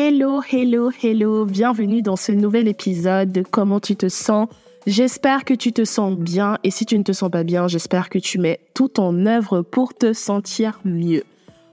Hello, hello, hello, bienvenue dans ce nouvel épisode de Comment tu te sens? J'espère que tu te sens bien et si tu ne te sens pas bien, j'espère que tu mets tout en œuvre pour te sentir mieux.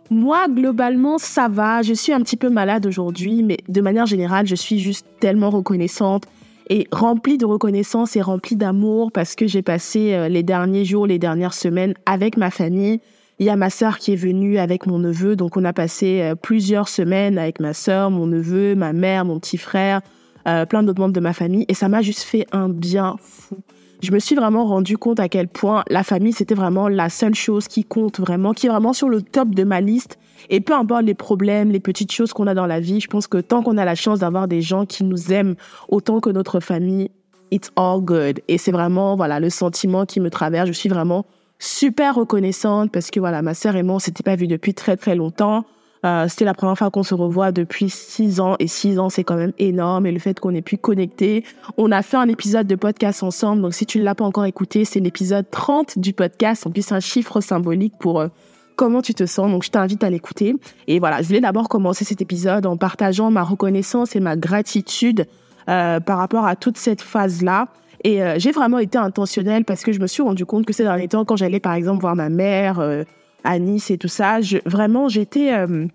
Moi, globalement, ça va. Je suis un petit peu malade aujourd'hui, mais de manière générale, je suis juste tellement reconnaissante et remplie de reconnaissance et remplie d'amour parce que j'ai passé euh, les derniers jours, les dernières semaines avec ma famille. Il y a ma sœur qui est venue avec mon neveu, donc on a passé euh, plusieurs semaines avec ma sœur, mon neveu, ma mère, mon petit frère, euh, plein d'autres membres de ma famille, et ça m'a juste fait un bien fou. Je me suis vraiment rendu compte à quel point la famille, c'était vraiment la seule chose qui compte vraiment, qui est vraiment sur le top de ma liste. Et peu importe les problèmes, les petites choses qu'on a dans la vie, je pense que tant qu'on a la chance d'avoir des gens qui nous aiment autant que notre famille, it's all good. Et c'est vraiment, voilà, le sentiment qui me traverse. Je suis vraiment super reconnaissante parce que voilà, ma sœur et moi, on s'était pas vus depuis très très longtemps. Euh, c'était la première fois qu'on se revoit depuis six ans et six ans, c'est quand même énorme. Et le fait qu'on ait pu connecter, on a fait un épisode de podcast ensemble. Donc si tu ne l'as pas encore écouté, c'est l'épisode 30 du podcast. En plus, c'est un chiffre symbolique pour euh, comment tu te sens. Donc je t'invite à l'écouter. Et voilà, je voulais d'abord commencer cet épisode en partageant ma reconnaissance et ma gratitude euh, par rapport à toute cette phase-là. Et euh, j'ai vraiment été intentionnelle parce que je me suis rendu compte que ces derniers temps, quand j'allais par exemple voir ma mère euh, à Nice et tout ça, vraiment j'étais euh,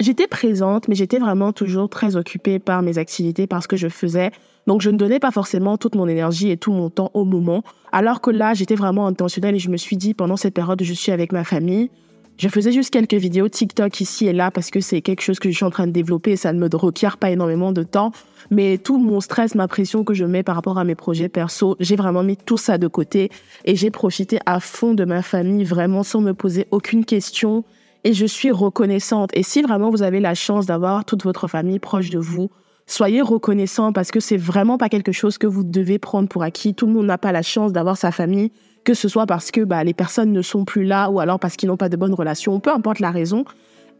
j'étais présente, mais j'étais vraiment toujours très occupée par mes activités, par ce que je faisais. Donc je ne donnais pas forcément toute mon énergie et tout mon temps au moment. Alors que là, j'étais vraiment intentionnelle et je me suis dit pendant cette période je suis avec ma famille, je faisais juste quelques vidéos TikTok ici et là parce que c'est quelque chose que je suis en train de développer et ça ne me requiert pas énormément de temps. Mais tout mon stress, ma pression que je mets par rapport à mes projets perso, j'ai vraiment mis tout ça de côté et j'ai profité à fond de ma famille vraiment sans me poser aucune question et je suis reconnaissante. Et si vraiment vous avez la chance d'avoir toute votre famille proche de vous, soyez reconnaissant parce que c'est vraiment pas quelque chose que vous devez prendre pour acquis. Tout le monde n'a pas la chance d'avoir sa famille que ce soit parce que bah, les personnes ne sont plus là ou alors parce qu'ils n'ont pas de bonnes relations, peu importe la raison.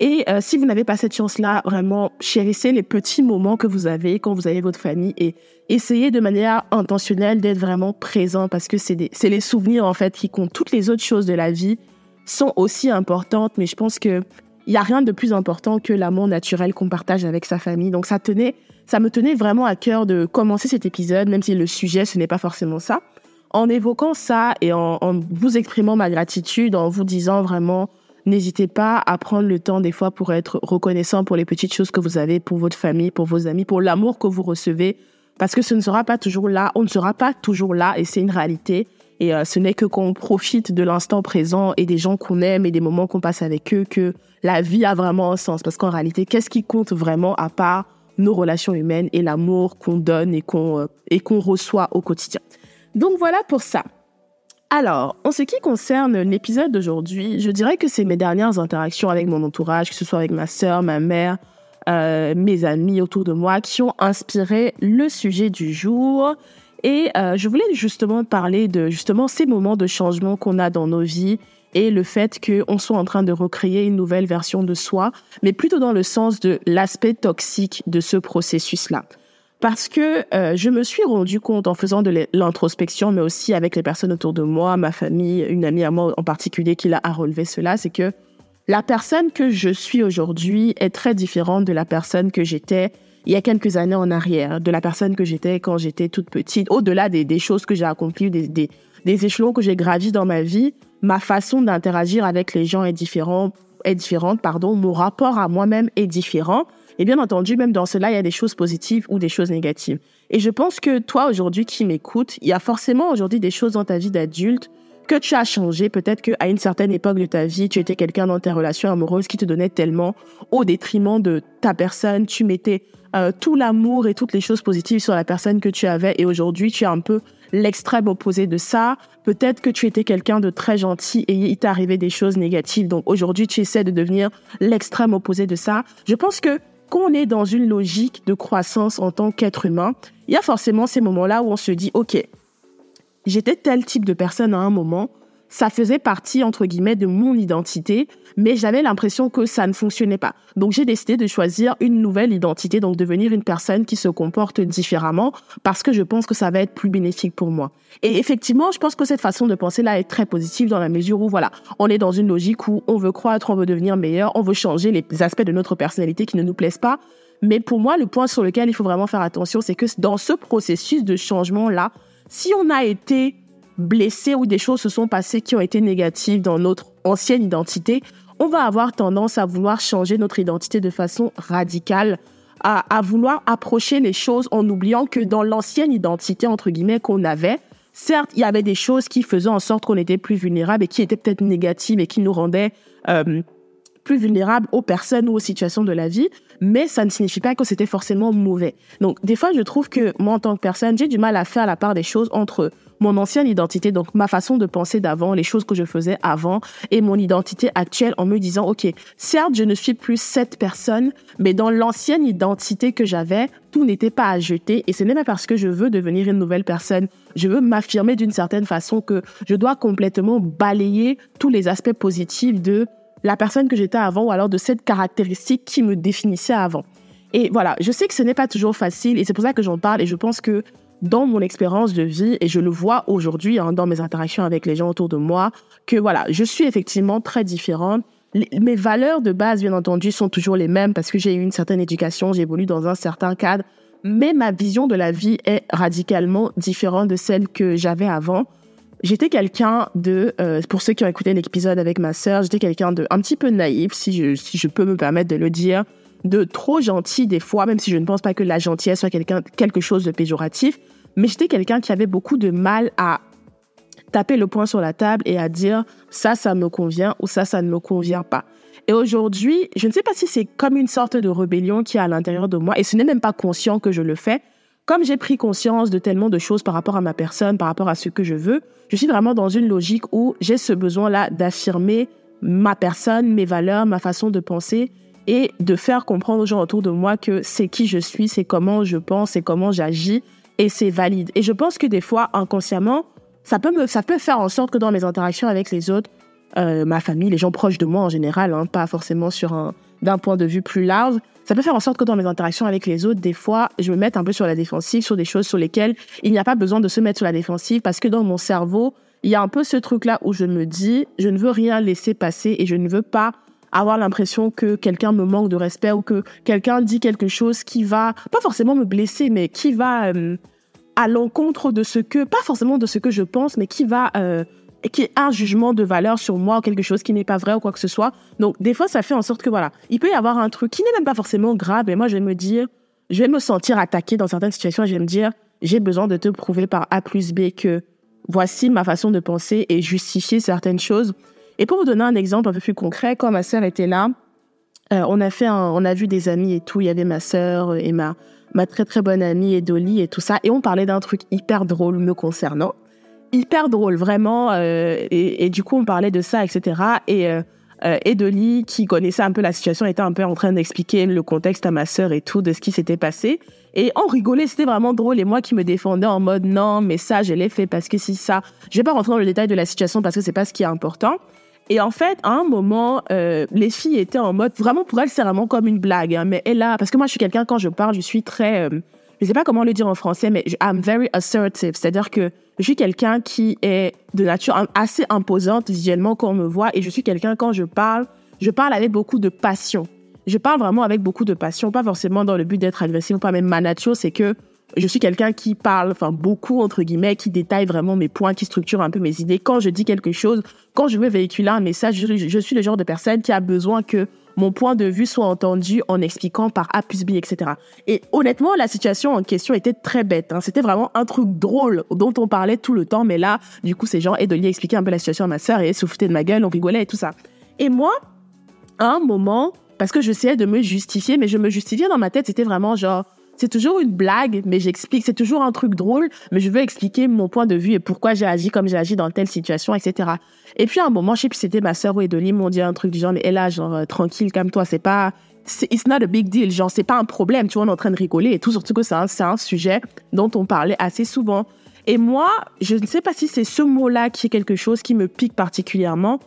Et euh, si vous n'avez pas cette chance-là, vraiment, chérissez les petits moments que vous avez quand vous avez votre famille et essayez de manière intentionnelle d'être vraiment présent parce que c'est les souvenirs, en fait, qui comptent. Toutes les autres choses de la vie sont aussi importantes, mais je pense que il y a rien de plus important que l'amour naturel qu'on partage avec sa famille. Donc ça tenait, ça me tenait vraiment à cœur de commencer cet épisode, même si le sujet ce n'est pas forcément ça en évoquant ça et en, vous exprimant ma gratitude, en vous disant vraiment, n'hésitez pas à prendre le temps des fois pour être reconnaissant pour les petites choses que vous avez, pour votre famille, pour vos amis, pour l'amour que vous recevez, parce que ce ne sera pas toujours là, on ne sera pas toujours là et c'est une réalité. Et euh, ce n'est que qu'on profite de l'instant présent et des gens qu'on aime et des moments qu'on passe avec eux que la vie a vraiment un sens. Parce qu'en réalité, qu'est-ce qui compte vraiment à part nos relations humaines et l'amour qu'on donne et qu'on euh, et qu'on reçoit au quotidien? Donc voilà pour ça. Alors, en ce qui concerne l'épisode d'aujourd'hui, je dirais que c'est mes dernières interactions avec mon entourage, que ce soit avec ma sœur, ma mère, euh, mes amis autour de moi, qui ont inspiré le sujet du jour. Et euh, je voulais justement parler de justement ces moments de changement qu'on a dans nos vies et le fait qu'on soit en train de recréer une nouvelle version de soi, mais plutôt dans le sens de l'aspect toxique de ce processus-là parce que euh, je me suis rendu compte en faisant de l'introspection, mais aussi avec les personnes autour de moi, ma famille, une amie à moi en particulier qui l'a relevé cela, c'est que la personne que je suis aujourd'hui est très différente de la personne que j'étais il y a quelques années en arrière, de la personne que j'étais quand j'étais toute petite, au-delà des, choses que j'ai accomplies, des, des, des, échelons que j'ai gravis dans ma vie, ma façon d'interagir avec les gens est différente, est différente, pardon, mon rapport à moi-même est différent. Et bien entendu, même dans cela, il y a des choses positives ou des choses négatives. Et je pense que toi, aujourd'hui, qui m'écoutes, il y a forcément aujourd'hui des choses dans ta vie d'adulte que tu as changé. Peut-être qu'à une certaine époque de ta vie, tu étais quelqu'un dans tes relations amoureuses qui te donnait tellement au détriment de ta personne. Tu mettais euh, tout l'amour et toutes les choses positives sur la personne que tu avais. Et aujourd'hui, tu es un peu l'extrême opposé de ça. Peut-être que tu étais quelqu'un de très gentil et il t'est arrivé des choses négatives. Donc aujourd'hui, tu essaies de devenir l'extrême opposé de ça. Je pense que quand on est dans une logique de croissance en tant qu'être humain, il y a forcément ces moments-là où on se dit, OK, j'étais tel type de personne à un moment, ça faisait partie, entre guillemets, de mon identité, mais j'avais l'impression que ça ne fonctionnait pas. Donc j'ai décidé de choisir une nouvelle identité, donc devenir une personne qui se comporte différemment, parce que je pense que ça va être plus bénéfique pour moi. Et effectivement, je pense que cette façon de penser-là est très positive dans la mesure où, voilà, on est dans une logique où on veut croître, on veut devenir meilleur, on veut changer les aspects de notre personnalité qui ne nous plaisent pas. Mais pour moi, le point sur lequel il faut vraiment faire attention, c'est que dans ce processus de changement-là, si on a été blessé ou des choses se sont passées qui ont été négatives dans notre ancienne identité, on va avoir tendance à vouloir changer notre identité de façon radicale, à, à vouloir approcher les choses en oubliant que dans l'ancienne identité, entre guillemets, qu'on avait, certes, il y avait des choses qui faisaient en sorte qu'on était plus vulnérable et qui étaient peut-être négatives et qui nous rendaient euh, plus vulnérables aux personnes ou aux situations de la vie, mais ça ne signifie pas que c'était forcément mauvais. Donc, des fois, je trouve que moi, en tant que personne, j'ai du mal à faire la part des choses entre mon ancienne identité, donc ma façon de penser d'avant, les choses que je faisais avant, et mon identité actuelle en me disant, OK, certes, je ne suis plus cette personne, mais dans l'ancienne identité que j'avais, tout n'était pas à jeter, et ce n'est pas parce que je veux devenir une nouvelle personne, je veux m'affirmer d'une certaine façon que je dois complètement balayer tous les aspects positifs de la personne que j'étais avant ou alors de cette caractéristique qui me définissait avant. Et voilà, je sais que ce n'est pas toujours facile et c'est pour ça que j'en parle et je pense que dans mon expérience de vie, et je le vois aujourd'hui hein, dans mes interactions avec les gens autour de moi, que voilà, je suis effectivement très différente. mes valeurs de base, bien entendu, sont toujours les mêmes parce que j'ai eu une certaine éducation, j'ai évolué dans un certain cadre, mais ma vision de la vie est radicalement différente de celle que j'avais avant. J'étais quelqu'un de, euh, pour ceux qui ont écouté l'épisode avec ma sœur, j'étais quelqu'un de un petit peu naïf, si je, peux me permettre de le dire, de trop gentil des fois, même si je ne pense pas que la gentillesse soit quelque chose de péjoratif, mais j'étais quelqu'un qui avait beaucoup de mal à taper le poing sur la table et à dire ça, ça me convient ou ça, ça ne me convient pas. Et aujourd'hui, je ne sais pas si c'est comme une sorte de rébellion qui est à l'intérieur de moi et ce n'est même pas conscient que je le fais, comme j'ai pris conscience de tellement de choses par rapport à ma personne, par rapport à ce que je veux, je suis vraiment dans une logique où j'ai ce besoin-là d'affirmer ma personne, mes valeurs, ma façon de penser et de faire comprendre aux gens autour de moi que c'est qui je suis, c'est comment je pense, c'est comment j'agis et c'est valide. Et je pense que des fois, inconsciemment, ça peut me, ça peut faire en sorte que dans mes interactions avec les autres, euh, ma famille, les gens proches de moi en général, hein, pas forcément sur un, d'un point de vue plus large, ça peut faire en sorte que dans mes interactions avec les autres, des fois, je me mette un peu sur la défensive, sur des choses sur lesquelles il n'y a pas besoin de se mettre sur la défensive parce que dans mon cerveau, il y a un peu ce truc-là où je me dis, je ne veux rien laisser passer et je ne veux pas avoir l'impression que quelqu'un me manque de respect ou que quelqu'un dit quelque chose qui va, pas forcément me blesser, mais qui va euh, à l'encontre de ce que, pas forcément de ce que je pense, mais qui va euh, qui est un jugement de valeur sur moi ou quelque chose qui n'est pas vrai ou quoi que ce soit. Donc, des fois, ça fait en sorte que, voilà, il peut y avoir un truc qui n'est même pas forcément grave, et moi, je vais me dire, je vais me sentir attaqué dans certaines situations et je vais me dire, j'ai besoin de te prouver par A plus B que voici ma façon de penser et justifier certaines choses. Et pour vous donner un exemple un peu plus concret, quand ma sœur était là, euh, on a fait on a vu des amis et tout. Il y avait ma sœur et ma, ma très très bonne amie et Dolly et tout ça. Et on parlait d'un truc hyper drôle me concernant hyper drôle, vraiment. Euh, et, du coup, on parlait de ça, etc. Et, euh, euh, Edoli, qui connaissait un peu la situation, était un peu en train d'expliquer le contexte à ma sœur et tout de ce qui s'était passé. Et on rigolait, c'était vraiment drôle. Et moi qui me défendais en mode non, mais ça, je l'ai fait parce que si ça. Je vais pas rentrer dans le détail de la situation parce que c'est pas ce qui est important. Et en fait, à un moment, euh, les filles étaient en mode, vraiment pour elles, c'est vraiment comme une blague. Hein, mais elle a, parce que moi, je suis quelqu'un, quand je parle, je suis très, je sais pas comment le dire en français, mais I'm very assertive. C'est-à-dire que je suis quelqu'un qui est de nature assez imposante visuellement quand on me voit et je suis quelqu'un quand je parle, je parle avec beaucoup de passion. Je parle vraiment avec beaucoup de passion, pas forcément dans le but d'être agressif ou pas, même ma nature, c'est que je suis quelqu'un qui parle, enfin beaucoup entre guillemets, qui détaille vraiment mes points, qui structure un peu mes idées. Quand je dis quelque chose, quand je veux véhiculer un message, je, je suis le genre de personne qui a besoin que mon point de vue soit entendu en expliquant par A plus B, etc. Et honnêtement, la situation en question était très bête. Hein. C'était vraiment un truc drôle dont on parlait tout le temps. Mais là, du coup, ces gens lui expliquer un peu la situation à ma sœur et se foutaient de ma gueule, on rigolait et tout ça. Et moi, à un moment, parce que j'essayais de me justifier, mais je me justifiais dans ma tête, c'était vraiment genre, c'est toujours une blague, mais j'explique, c'est toujours un truc drôle, mais je veux expliquer mon point de vue et pourquoi j'ai agi comme j'ai agi dans telle situation, etc. Et puis à un moment, je sais plus c'était ma sœur ou Edolie m'ont dit un truc du genre, mais là, genre, euh, tranquille, calme-toi, c'est pas, it's not a big deal, genre, c'est pas un problème, tu vois, on est en train de rigoler et tout, surtout que c'est un sujet dont on parlait assez souvent. Et moi, je ne sais pas si c'est ce mot-là qui est quelque chose qui me pique particulièrement.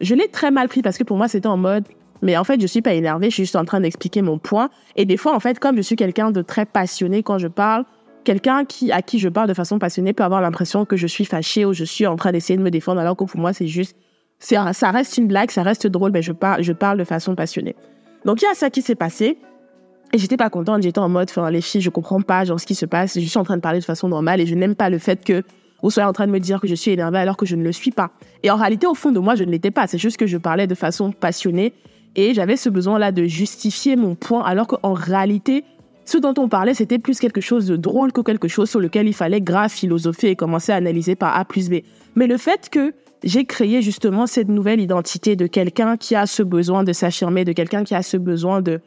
Je l'ai très mal pris parce que pour moi, c'était en mode, mais en fait, je suis pas énervée, je suis juste en train d'expliquer mon point. Et des fois, en fait, comme je suis quelqu'un de très passionné quand je parle, quelqu'un qui, à qui je parle de façon passionnée peut avoir l'impression que je suis fâchée ou je suis en train d'essayer de me défendre, alors que pour moi, c'est juste, c'est, ça reste une blague, ça reste drôle, mais je parle, je parle de façon passionnée. Donc, il y a ça qui s'est passé. Et j'étais pas contente, j'étais en mode, enfin, les filles, je comprends pas, genre, ce qui se passe, je suis en train de parler de façon normale et je n'aime pas le fait que vous soyez en train de me dire que je suis énervée alors que je ne le suis pas. Et en réalité, au fond de moi, je ne l'étais pas. C'est juste que je parlais de façon passionnée et j'avais ce besoin-là de justifier mon point, alors qu'en réalité, ce dont on parlait, c'était plus quelque chose de drôle que quelque chose sur lequel il fallait grave philosopher et commencer à analyser par A plus B. Mais le fait que j'ai créé justement cette nouvelle identité de quelqu'un qui a ce besoin de s'affirmer, de quelqu'un qui a ce besoin de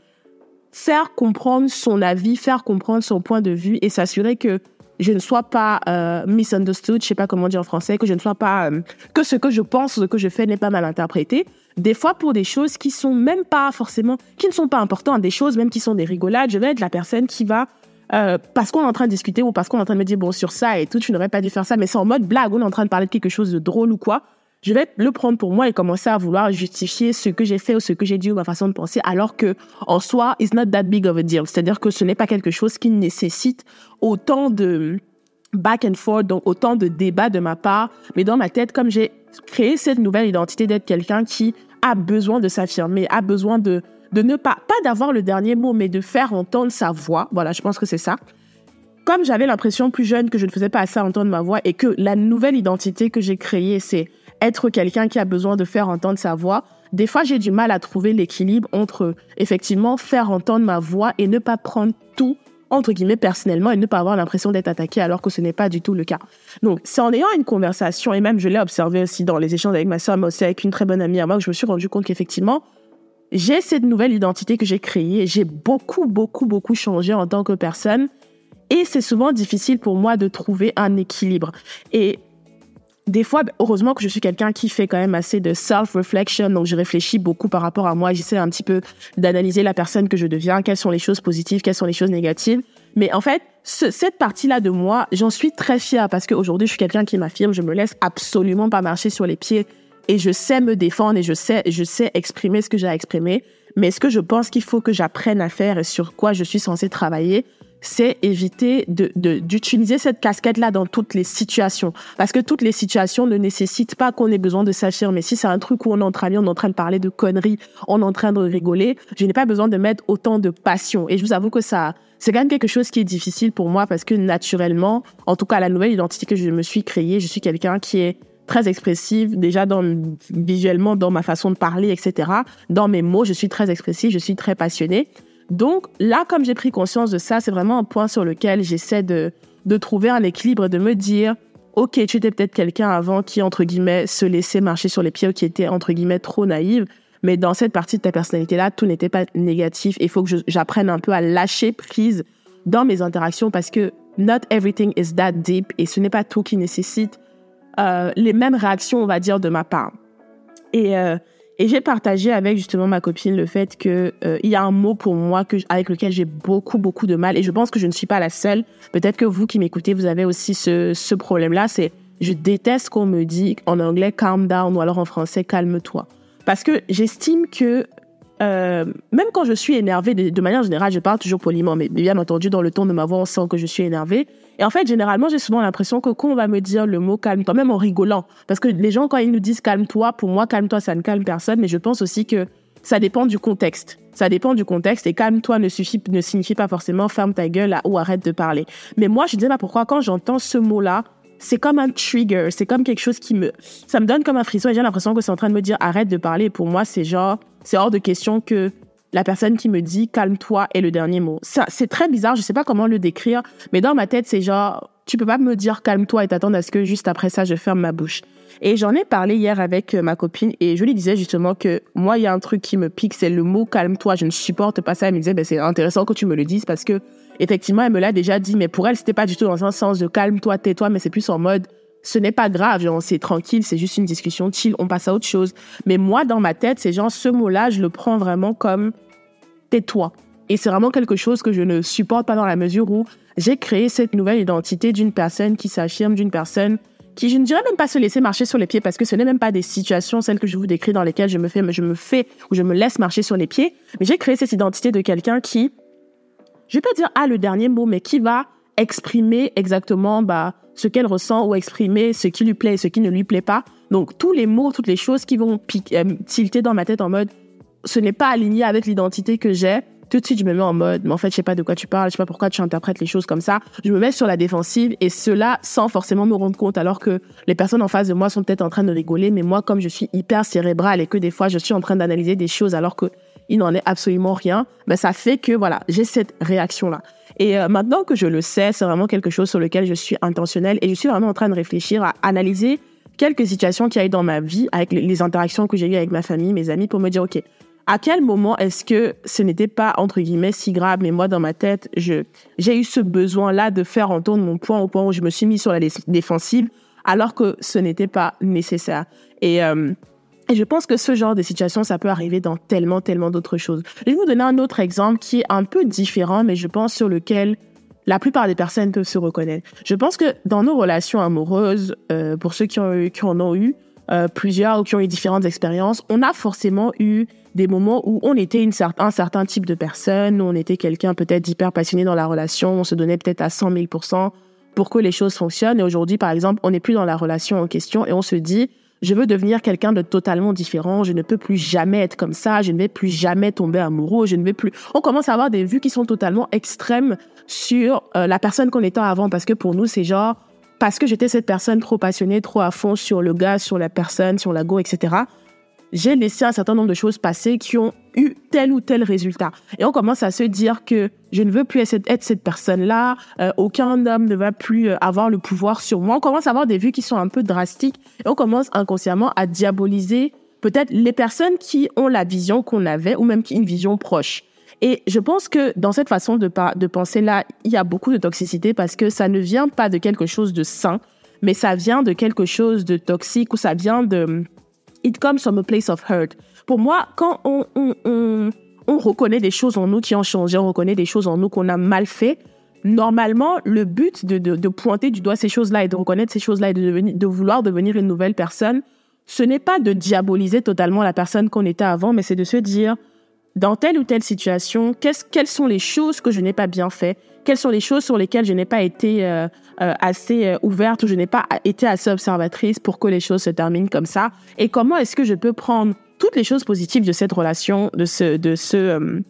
faire comprendre son avis, faire comprendre son point de vue et s'assurer que je ne sois pas euh, misunderstood, je sais pas comment dire en français, que je ne sois pas euh, que ce que je pense, ce que je fais n'est pas mal interprété. Des fois pour des choses qui sont même pas forcément, qui ne sont pas importantes, des choses même qui sont des rigolades, je vais être la personne qui va euh, parce qu'on est en train de discuter ou parce qu'on est en train de me dire bon sur ça et tout, tu n'aurais pas dû faire ça, mais c'est en mode blague, on est en train de parler de quelque chose de drôle ou quoi je vais le prendre pour moi et commencer à vouloir justifier ce que j'ai fait ou ce que j'ai dit ou ma façon de penser, alors que en soi, it's not that big of a deal. C'est-à-dire que ce n'est pas quelque chose qui nécessite autant de back and forth, donc autant de débats de ma part. Mais dans ma tête, comme j'ai créé cette nouvelle identité d'être quelqu'un qui a besoin de s'affirmer, a besoin de, de ne pas, pas d'avoir le dernier mot, mais de faire entendre sa voix. Voilà, je pense que c'est ça. Comme j'avais l'impression plus jeune que je ne faisais pas assez entendre ma voix et que la nouvelle identité que j'ai créée, c'est être quelqu'un qui a besoin de faire entendre sa voix, des fois j'ai du mal à trouver l'équilibre entre effectivement faire entendre ma voix et ne pas prendre tout entre guillemets personnellement et ne pas avoir l'impression d'être attaqué alors que ce n'est pas du tout le cas. Donc c'est en ayant une conversation et même je l'ai observé aussi dans les échanges avec ma soeur mais aussi avec une très bonne amie à moi que je me suis rendu compte qu'effectivement j'ai cette nouvelle identité que j'ai créée, j'ai beaucoup beaucoup beaucoup changé en tant que personne et c'est souvent difficile pour moi de trouver un équilibre. Et des fois, ben, heureusement que je suis quelqu'un qui fait quand même assez de self-reflection, donc je réfléchis beaucoup par rapport à moi, j'essaie un petit peu d'analyser la personne que je deviens, quelles sont les choses positives, quelles sont les choses négatives. Mais en fait, cette partie-là de moi, j'en suis très fière parce qu'aujourd'hui, je suis quelqu'un qui m'affirme, je me laisse absolument pas marcher sur les pieds et je sais me défendre et je sais, je sais exprimer ce que j'ai à exprimer. Mais ce que je pense qu'il faut que j'apprenne à faire et sur quoi je suis censée travailler, c'est éviter d'utiliser cette casquette-là dans toutes les situations. Parce que toutes les situations ne nécessitent pas qu'on ait besoin de s'affirmer. Si c'est un truc où on est en train, on est en train de parler de conneries, on est en train de rigoler, je n'ai pas besoin de mettre autant de passion. Et je vous avoue que ça, c'est quand même quelque chose qui est difficile pour moi parce que naturellement, en tout cas, la nouvelle identité que je me suis créée, je suis quelqu'un qui est très expressive, déjà dans, visuellement dans ma façon de parler, etc. Dans mes mots, je suis très expressive, je suis très passionnée. Donc là, comme j'ai pris conscience de ça, c'est vraiment un point sur lequel j'essaie de, de trouver un équilibre, de me dire, ok, tu étais peut-être quelqu'un avant qui, entre guillemets, se laissait marcher sur les pieds ou qui était, entre guillemets, trop naïve. Mais dans cette partie de ta personnalité-là, tout n'était pas négatif. Il faut que j'apprenne un peu à lâcher prise dans mes interactions parce que not everything is that deep et ce n'est pas tout qui nécessite euh, les mêmes réactions, on va dire, de ma part. Et euh, et j'ai partagé avec justement ma copine le fait que euh, il y a un mot pour moi que avec lequel j'ai beaucoup beaucoup de mal et je pense que je ne suis pas la seule. Peut-être que vous qui m'écoutez, vous avez aussi ce, ce problème-là. C'est je déteste qu'on me dit en anglais calm down ou alors en français calme-toi parce que j'estime que euh, même quand je suis énervée, de, manière générale, je parle toujours poliment, mais bien entendu, dans le ton de ma voix, on sent que je suis énervée. Et en fait, généralement, j'ai souvent l'impression que quand on va me dire le mot calme-toi, même en rigolant, parce que les gens, quand ils nous disent calme-toi, pour moi, calme-toi, ça ne calme personne, mais je pense aussi que ça dépend du contexte. Ça dépend du contexte et calme-toi ne, ne signifie pas forcément ferme ta gueule ou arrête de parler. Mais moi, je disais, bah, pourquoi quand j'entends ce mot-là, c'est comme un trigger, c'est comme quelque chose qui me, ça me donne comme un frisson et j'ai l'impression que c'est en train de me dire arrête de parler. Pour moi, c'est genre, c'est hors de question que la personne qui me dit calme-toi est le dernier mot. Ça, c'est très bizarre, je sais pas comment le décrire, mais dans ma tête, c'est genre, tu peux pas me dire calme-toi et t'attendre à ce que juste après ça, je ferme ma bouche. Et j'en ai parlé hier avec euh, ma copine et je lui disais justement que moi, il y a un truc qui me pique, c'est le mot calme-toi. Je ne supporte pas ça. Elle me disait, ben, c'est intéressant que tu me le dises parce que effectivement, elle me l'a déjà dit, mais pour elle, c'était pas du tout dans un sens de calme-toi, tais-toi, mais c'est plus en mode, ce n'est pas grave, c'est tranquille, c'est juste une discussion chill, on passe à autre chose. Mais moi, dans ma tête, c'est genre, ce mot-là, je le prends vraiment comme tais-toi. Et c'est vraiment quelque chose que je ne supporte pas dans la mesure où j'ai créé cette nouvelle identité d'une personne qui s'affirme, d'une personne qui, je ne dirais même pas se laisser marcher sur les pieds parce que ce n'est même pas des situations, celles que je vous décris dans lesquelles je me fais, je me fais ou je me laisse marcher sur les pieds. Mais j'ai créé cette identité de quelqu'un qui je vais pas dire ah le dernier mot, mais qui va exprimer exactement bah, ce qu'elle ressent ou exprimer ce qui lui plaît et ce qui ne lui plaît pas. Donc tous les mots, toutes les choses qui vont euh, tilter dans ma tête en mode ce n'est pas aligné avec l'identité que j'ai. Tout de suite, je me mets en mode, mais en fait, je sais pas de quoi tu parles, je sais pas pourquoi tu interprètes les choses comme ça. Je me mets sur la défensive et cela sans forcément me rendre compte, alors que les personnes en face de moi sont peut-être en train de rigoler, mais moi, comme je suis hyper cérébrale et que des fois, je suis en train d'analyser des choses alors que il n'en est absolument rien, ben ça fait que voilà, j'ai cette réaction-là. Et euh, maintenant que je le sais, c'est vraiment quelque chose sur lequel je suis intentionnelle et je suis vraiment en train de réfléchir à analyser quelques situations qui aient dans ma vie avec les interactions que j'ai eues avec ma famille, mes amis, pour me dire, OK, à quel moment est-ce que ce n'était pas, entre guillemets, si grave, mais moi, dans ma tête, je, j'ai eu ce besoin-là de faire entendre mon point au point où je me suis mis sur la défensive, alors que ce n'était pas nécessaire. Et, euh, et je pense que ce genre de situation, ça peut arriver dans tellement, tellement d'autres choses. Je vais vous donner un autre exemple qui est un peu différent, mais je pense sur lequel la plupart des personnes peuvent se reconnaître. Je pense que dans nos relations amoureuses, euh, pour ceux qui, ont qui en ont eu euh, plusieurs ou qui ont eu différentes expériences, on a forcément eu des moments où on était un certain type de personne, où on était quelqu'un peut-être d'hyper passionné dans la relation, on se donnait peut-être à 100 000% pour que les choses fonctionnent. Et aujourd'hui, par exemple, on n'est plus dans la relation en question et on se dit, je veux devenir quelqu'un de totalement différent, je ne peux plus jamais être comme ça, je ne vais plus jamais tomber amoureux, je ne vais plus... On commence à avoir des vues qui sont totalement extrêmes sur euh, la personne qu'on était avant, parce que pour nous, c'est genre, parce que j'étais cette personne trop passionnée, trop à fond sur le gars, sur la personne, sur la go, etc j'ai laissé un certain nombre de choses passer qui ont eu tel ou tel résultat. Et on commence à se dire que je ne veux plus être cette personne-là, euh, aucun homme ne va plus euh, avoir le pouvoir sur moi. On commence à avoir des vues qui sont un peu drastiques et on commence inconsciemment à diaboliser peut-être les personnes qui ont la vision qu'on avait ou même qui une vision proche. Et je pense que dans cette façon de, de penser là, il y a beaucoup de toxicité parce que ça ne vient pas de quelque chose de sain, mais ça vient de quelque chose de toxique ou ça vient de it comes from a place of hurt. Pour moi, quand on, on, on, on reconnaît des choses en nous qui ont changé, on reconnaît des choses en nous qu'on a mal fait, normalement, le but de, pointer du doigt ces choses-là et de reconnaître ces choses-là et de vouloir devenir une nouvelle personne, ce n'est pas de diaboliser totalement la personne qu'on était avant, mais c'est de se dire, dans telle ou telle situation, quelles sont les choses que je n'ai pas bien fait? Quelles sont les choses sur lesquelles je n'ai pas été euh, euh, assez euh, ouverte ou je n'ai pas été assez observatrice pour que les choses se terminent comme ça Et comment est-ce que je peux prendre toutes les choses positives de cette relation, de ce, de ce,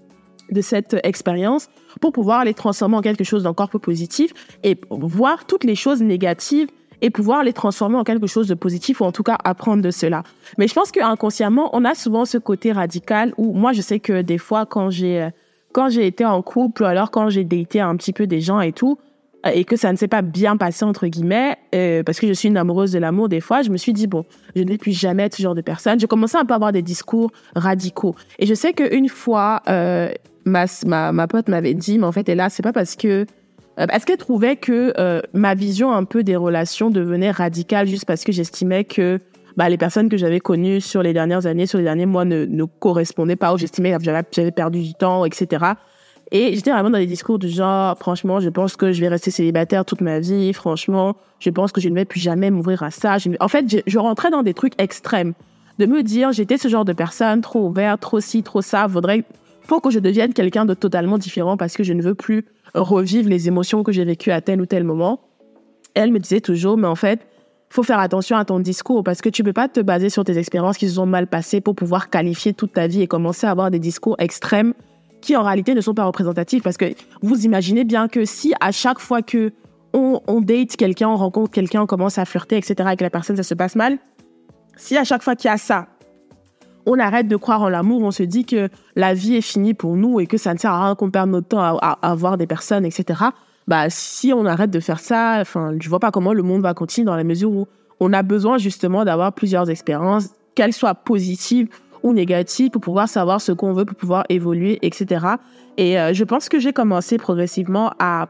de cette expérience pour pouvoir les transformer en quelque chose d'encore plus positif et voir toutes les choses négatives et pouvoir les transformer en quelque chose de positif ou en tout cas apprendre de cela. Mais je pense qu'inconsciemment, on a souvent ce côté radical où moi, je sais que des fois, quand j'ai, quand j'ai été en couple ou alors quand j'ai daté un petit peu des gens et tout, et que ça ne s'est pas bien passé entre guillemets euh, parce que je suis une amoureuse de l'amour des fois je me suis dit bon je ne vais plus jamais être ce genre de personne j'ai commencé un peu à avoir des discours radicaux et je sais qu'une fois euh, ma, ma ma pote m'avait dit mais en fait là c'est pas parce que euh, est-ce qu'elle trouvait que ma vision un peu des relations devenait radicale juste parce que j'estimais que bah, les personnes que j'avais connues sur les dernières années, sur les derniers mois ne, ne correspondaient pas ou j'estimais que j'avais perdu du temps, etc. Et j'étais vraiment dans des discours du genre, franchement, je pense que je vais rester célibataire toute ma vie. Franchement, je pense que je ne vais plus jamais m'ouvrir à ça. En fait, je, rentrais dans des trucs extrêmes. De me dire, j'étais ce genre de personne, trop ouverte, trop ci, trop ça. Faudrait, faut que je devienne quelqu'un de totalement différent parce que je ne veux plus revivre les émotions que j'ai vécues à tel ou tel moment. Elle me disait toujours, mais en fait, faut faire attention à ton discours parce que tu peux pas te baser sur tes expériences qui se sont mal passées pour pouvoir qualifier toute ta vie et commencer à avoir des discours extrêmes qui en réalité ne sont pas représentatifs parce que vous imaginez bien que si à chaque fois que on, date quelqu'un, on rencontre quelqu'un, on commence à flirter, etc. avec la personne, ça se passe mal. Si à chaque fois qu'il y a ça, on arrête de croire en l'amour, on se dit que la vie est finie pour nous et que ça ne sert à rien qu'on perde notre temps à, à, voir des personnes, etc. Bah, si on arrête de faire ça, enfin, je vois pas comment le monde va continuer dans la mesure où on a besoin justement d'avoir plusieurs expériences, qu'elles soient positives ou pour pouvoir savoir ce qu'on veut, pour pouvoir évoluer, etc. Et euh, je pense que j'ai commencé progressivement à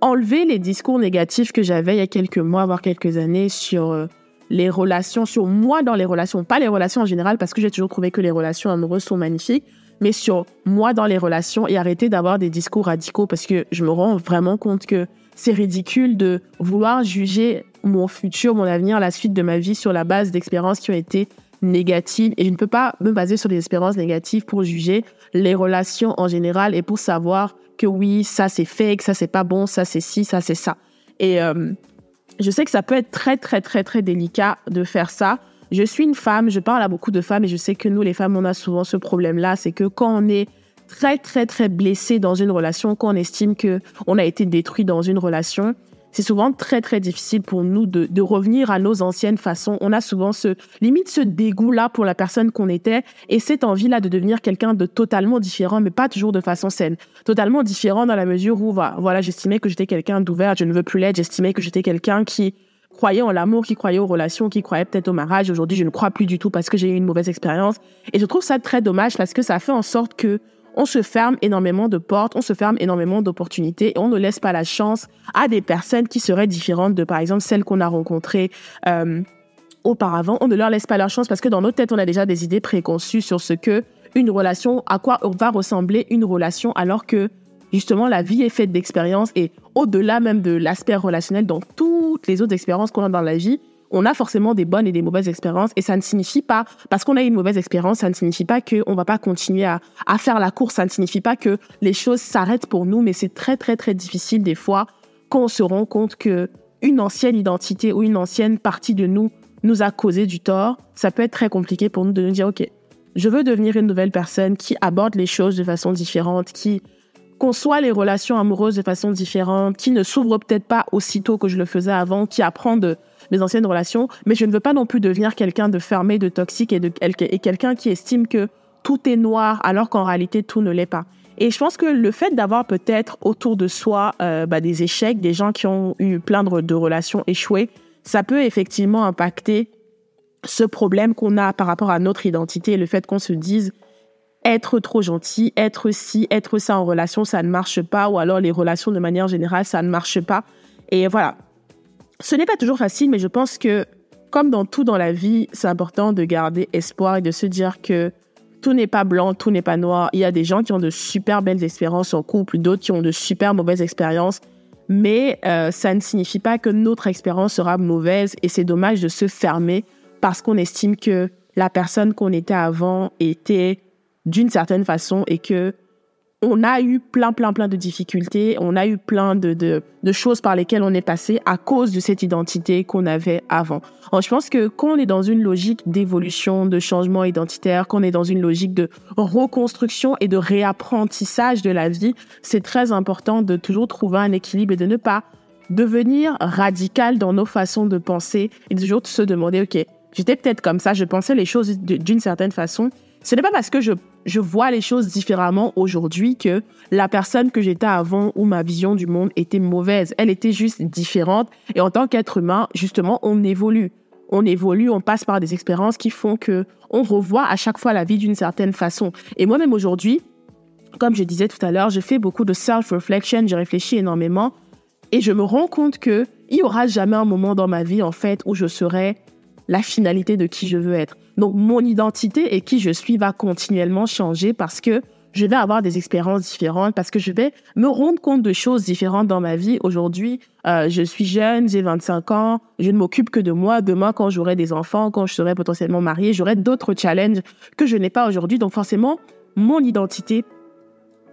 enlever les discours négatifs que j'avais il y a quelques mois, voire quelques années sur euh, les relations, sur moi dans les relations, pas les relations en général, parce que j'ai toujours trouvé que les relations amoureuses sont magnifiques, mais sur moi dans les relations et arrêter d'avoir des discours radicaux parce que je me rends vraiment compte que c'est ridicule de vouloir juger mon futur, mon avenir, la suite de ma vie sur la base d'expériences qui ont été négatives. Et je ne peux pas me baser sur des expériences négatives pour juger les relations en général et pour savoir que oui, ça c'est fake, ça c'est pas bon, ça c'est ci, ça c'est ça. Et euh, je sais que ça peut être très, très, très, très délicat de faire ça. Je suis une femme, je parle à beaucoup de femmes et je sais que nous, les femmes, on a souvent ce problème-là. C'est que quand on est très, très, très blessé dans une relation, quand on estime que on a été détruit dans une relation, c'est souvent très très difficile pour nous de, de, revenir à nos anciennes façons. On a souvent ce limite ce dégoût là pour la personne qu'on était et cette envie là de devenir quelqu'un de totalement différent, mais pas toujours de façon saine. Totalement différent dans la mesure où voilà, j'estimais que j'étais quelqu'un d'ouvert, je ne veux plus l'être. J'estimais que j'étais quelqu'un qui croyait en l'amour, qui croyait aux relations, qui croyait peut-être au mariage. Aujourd'hui, je ne crois plus du tout parce que j'ai eu une mauvaise expérience. Et je trouve ça très dommage parce que ça fait en sorte que on se ferme énormément de portes, on se ferme énormément d'opportunités et on ne laisse pas la chance à des personnes qui seraient différentes de, par exemple, celles qu'on a rencontrées. Euh, auparavant, on ne leur laisse pas leur chance parce que dans nos têtes, on a déjà des idées préconçues sur ce que une relation, à quoi va ressembler une relation, alors que justement la vie est faite d'expériences et au-delà même de l'aspect relationnel, dans toutes les autres expériences qu'on a dans la vie, on a forcément des bonnes et des mauvaises expériences et ça ne signifie pas, parce qu'on a eu une mauvaise expérience, ça ne signifie pas qu'on va pas continuer à, à faire la course, ça ne signifie pas que les choses s'arrêtent pour nous, mais c'est très très très difficile des fois quand on se rend compte que une ancienne identité ou une ancienne partie de nous nous a causé du tort, ça peut être très compliqué pour nous de nous dire, OK, je veux devenir une nouvelle personne qui aborde les choses de façon différente, qui conçoit les relations amoureuses de façon différente, qui ne s'ouvre peut-être pas aussitôt que je le faisais avant, qui apprend de mes anciennes relations, mais je ne veux pas non plus devenir quelqu'un de fermé, de toxique et, et quelqu'un qui estime que tout est noir alors qu'en réalité tout ne l'est pas. Et je pense que le fait d'avoir peut-être autour de soi euh, bah, des échecs, des gens qui ont eu plein de, de relations échouées, ça peut effectivement impacter ce problème qu'on a par rapport à notre identité, le fait qu'on se dise être trop gentil, être ci, être ça en relation, ça ne marche pas, ou alors les relations de manière générale, ça ne marche pas. Et voilà, ce n'est pas toujours facile, mais je pense que, comme dans tout dans la vie, c'est important de garder espoir et de se dire que tout n'est pas blanc, tout n'est pas noir. Il y a des gens qui ont de super belles expériences en couple, d'autres qui ont de super mauvaises expériences. Mais euh, ça ne signifie pas que notre expérience sera mauvaise et c'est dommage de se fermer parce qu'on estime que la personne qu'on était avant était d'une certaine façon et que on a eu plein, plein, plein de difficultés, on a eu plein de, de, choses par lesquelles on est passé à cause de cette identité qu'on avait avant. Je pense que quand on est dans une logique d'évolution, de changement identitaire, qu'on est dans une logique de reconstruction et de réapprentissage de la vie, c'est très important de toujours trouver un équilibre et de ne pas devenir radical dans nos façons de penser et toujours se demander, OK, j'étais peut-être comme ça, je pensais les choses d'une certaine façon. Ce n'est pas parce que je je vois les choses différemment aujourd'hui que la personne que j'étais avant où ma vision du monde était mauvaise. Elle était juste différente. Et en tant qu'être humain, justement, on évolue. On évolue, on passe par des expériences qui font que on revoit à chaque fois la vie d'une certaine façon. Et moi-même aujourd'hui, comme je disais tout à l'heure, je fais beaucoup de self-reflection, j'ai réfléchi énormément et je me rends compte que il y aura jamais un moment dans ma vie, en fait, où je serai la finalité de qui je veux être. Donc, mon identité et qui je suis va continuellement changer parce que je vais avoir des expériences différentes, parce que je vais me rendre compte de choses différentes dans ma vie. Aujourd'hui, euh, je suis jeune, j'ai 25 ans, je ne m'occupe que de moi. Demain, quand j'aurai des enfants, quand je serai potentiellement mariée, j'aurai d'autres challenges que je n'ai pas aujourd'hui. Donc, forcément, mon identité,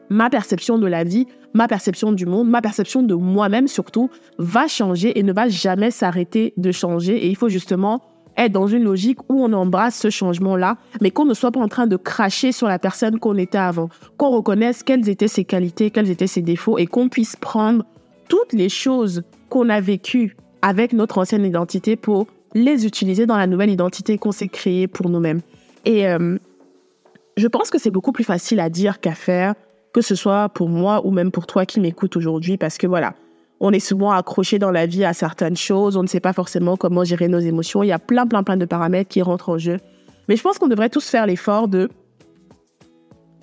ma perception de la vie, ma perception du monde, ma perception de moi-même surtout, va changer et ne va jamais s'arrêter de changer. Et il faut justement être dans une logique où on embrasse ce changement-là, mais qu'on ne soit pas en train de cracher sur la personne qu'on était avant, qu'on reconnaisse quelles étaient ses qualités, quels étaient ses défauts et qu'on puisse prendre toutes les choses qu'on a vécues avec notre ancienne identité pour les utiliser dans la nouvelle identité qu'on s'est créée pour nous-mêmes. Et euh, je pense que c'est beaucoup plus facile à dire qu'à faire, que ce soit pour moi ou même pour toi qui m'écoutes aujourd'hui, parce que voilà, on est souvent accroché dans la vie à certaines choses, on ne sait pas forcément comment gérer nos émotions, il y a plein, plein, plein de paramètres qui rentrent en jeu. Mais je pense qu'on devrait tous faire l'effort de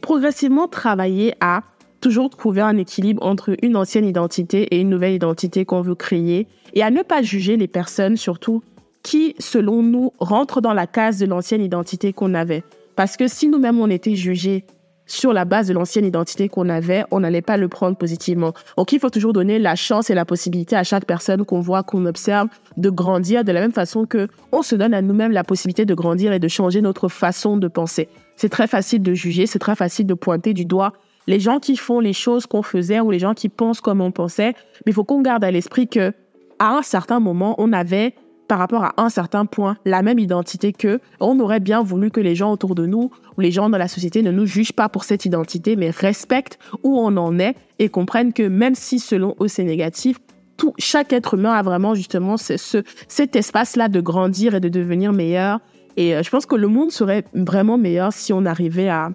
progressivement travailler à toujours trouver un équilibre entre une ancienne identité et une nouvelle identité qu'on veut créer et à ne pas juger les personnes surtout qui, selon nous, rentrent dans la case de l'ancienne identité qu'on avait. Parce que si nous-mêmes on était jugés sur la base de l'ancienne identité qu'on avait, on n'allait pas le prendre positivement. Donc il faut toujours donner la chance et la possibilité à chaque personne qu'on voit, qu'on observe, de grandir de la même façon que on se donne à nous-mêmes la possibilité de grandir et de changer notre façon de penser. C'est très facile de juger, c'est très facile de pointer du doigt les gens qui font les choses qu'on faisait ou les gens qui pensent comme on pensait, mais il faut qu'on garde à l'esprit que à un certain moment, on avait par rapport à un certain point la même identité que on aurait bien voulu que les gens autour de nous ou les gens dans la société ne nous jugent pas pour cette identité, mais respectent où on en est et comprennent que même si selon eux c'est négatif, tout, chaque être humain a vraiment justement ce, cet espace-là de grandir et de devenir meilleur. Et euh, je pense que le monde serait vraiment meilleur si on arrivait à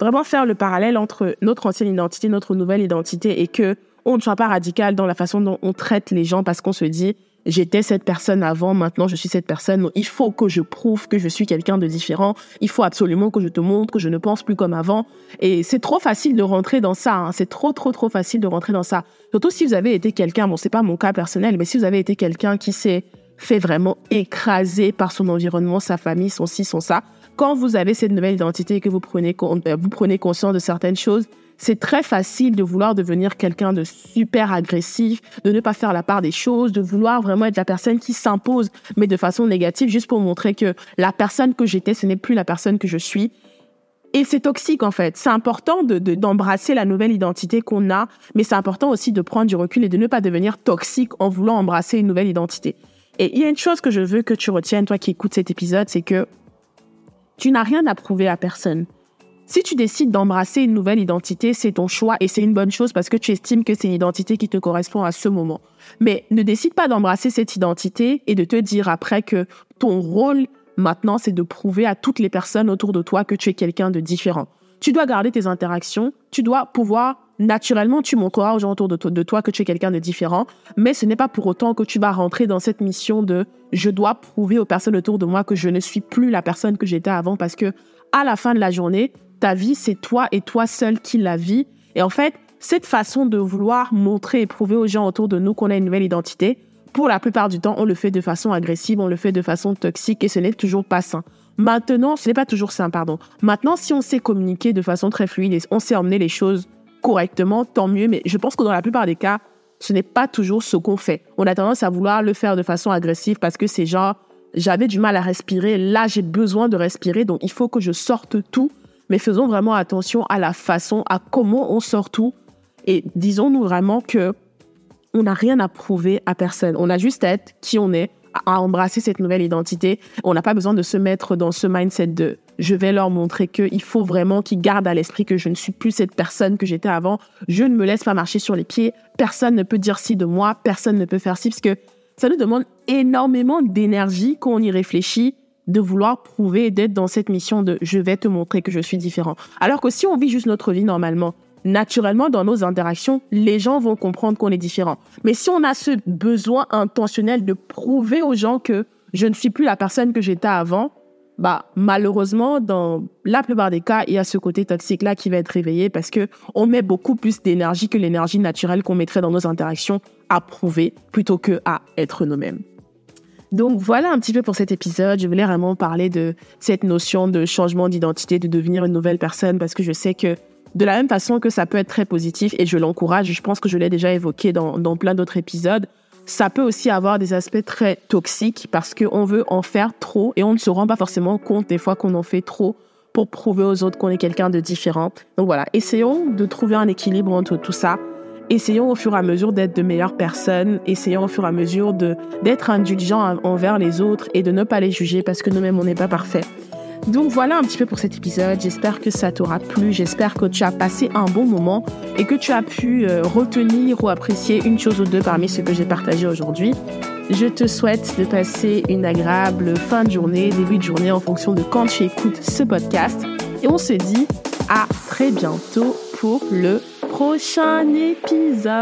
vraiment faire le parallèle entre notre ancienne identité, notre nouvelle identité et que on ne soit pas radical dans la façon dont on traite les gens parce qu'on se dit j'étais cette personne avant, maintenant je suis cette personne. Il faut que je prouve que je suis quelqu'un de différent. Il faut absolument que je te montre que je ne pense plus comme avant. Et c'est trop facile de rentrer dans ça. Hein. C'est trop, trop, trop facile de rentrer dans ça. Surtout si vous avez été quelqu'un, bon, c'est pas mon cas personnel, mais si vous avez été quelqu'un qui s'est fait vraiment écraser par son environnement, sa famille, son ci, son ça. Quand vous avez cette nouvelle identité et que vous prenez, euh, vous prenez conscience de certaines choses, c'est très facile de vouloir devenir quelqu'un de super agressif, de ne pas faire la part des choses, de vouloir vraiment être la personne qui s'impose, mais de façon négative, juste pour montrer que la personne que j'étais, ce n'est plus la personne que je suis. Et c'est toxique en fait. C'est important de, d'embrasser la nouvelle identité qu'on a, mais c'est important aussi de prendre du recul et de ne pas devenir toxique en voulant embrasser une nouvelle identité. Et il y a une chose que je veux que tu retiennes, toi qui écoutes cet épisode, c'est que tu n'as rien à prouver à personne. Si tu décides d'embrasser une nouvelle identité, c'est ton choix et c'est une bonne chose parce que tu estimes que c'est une identité qui te correspond à ce moment. Mais ne décide pas d'embrasser cette identité et de te dire après que ton rôle maintenant, c'est de prouver à toutes les personnes autour de toi que tu es quelqu'un de différent. Tu dois garder tes interactions, tu dois pouvoir naturellement, tu montreras aux gens autour de de toi que tu es quelqu'un de différent, mais ce n'est pas pour autant que tu vas rentrer dans cette mission de je dois prouver aux personnes autour de moi que je ne suis plus la personne que j'étais avant parce que à la fin de la journée, ta vie, c'est toi et toi seul qui la vis. Et en fait, cette façon de vouloir montrer et prouver aux gens autour de nous qu'on a une nouvelle identité, pour la plupart du temps, on le fait de façon agressive, on le fait de façon toxique et ce n'est toujours pas sain. Maintenant, ce n'est pas toujours sain, pardon. Maintenant, si on sait communiquer de façon très fluide et on sait emmener les choses correctement, tant mieux. Mais je pense que dans la plupart des cas, ce n'est pas toujours ce qu'on fait. On a tendance à vouloir le faire de façon agressive parce que c'est genre, j'avais du mal à respirer, là j'ai besoin de respirer, donc il faut que je sorte tout mais faisons vraiment attention à la façon, à comment on sort tout. Et disons-nous vraiment que on n'a rien à prouver à personne. On a juste à être qui on est, à embrasser cette nouvelle identité. On n'a pas besoin de se mettre dans ce mindset de je vais leur montrer qu'il faut vraiment qu'ils gardent à l'esprit que je ne suis plus cette personne que j'étais avant. Je ne me laisse pas marcher sur les pieds. Personne ne peut dire ci de moi. Personne ne peut faire ci parce que ça nous demande énormément d'énergie quand on y réfléchit de vouloir prouver d'être dans cette mission de je vais te montrer que je suis différent. Alors que si on vit juste notre vie normalement, naturellement dans nos interactions, les gens vont comprendre qu'on est différent. Mais si on a ce besoin intentionnel de prouver aux gens que je ne suis plus la personne que j'étais avant, bah malheureusement dans la plupart des cas, il y a ce côté toxique là qui va être réveillé parce que on met beaucoup plus d'énergie que l'énergie naturelle qu'on mettrait dans nos interactions à prouver plutôt que à être nous-mêmes. Donc voilà un petit peu pour cet épisode. Je voulais vraiment parler de cette notion de changement d'identité, de devenir une nouvelle personne, parce que je sais que de la même façon que ça peut être très positif, et je l'encourage, je pense que je l'ai déjà évoqué dans, plein d'autres épisodes, ça peut aussi avoir des aspects très toxiques parce qu'on veut en faire trop et on ne se rend pas forcément compte des fois qu'on en fait trop pour prouver aux autres qu'on est quelqu'un de différent. Donc voilà, essayons de trouver un équilibre entre tout ça essayons au fur et à mesure d'être de meilleures personnes, essayons au fur et à mesure d'être indulgents envers les autres et de ne pas les juger parce que nous-mêmes on n'est pas parfaits. Donc voilà un petit peu pour cet épisode. J'espère que ça t'aura plu. J'espère que tu as passé un bon moment et que tu as pu euh, retenir ou apprécier une chose ou deux parmi ce que j'ai partagé aujourd'hui. Je te souhaite de passer une agréable fin de journée, début de journée en fonction de quand tu écoutes ce podcast. Et on se dit à très bientôt pour le prochain épisode.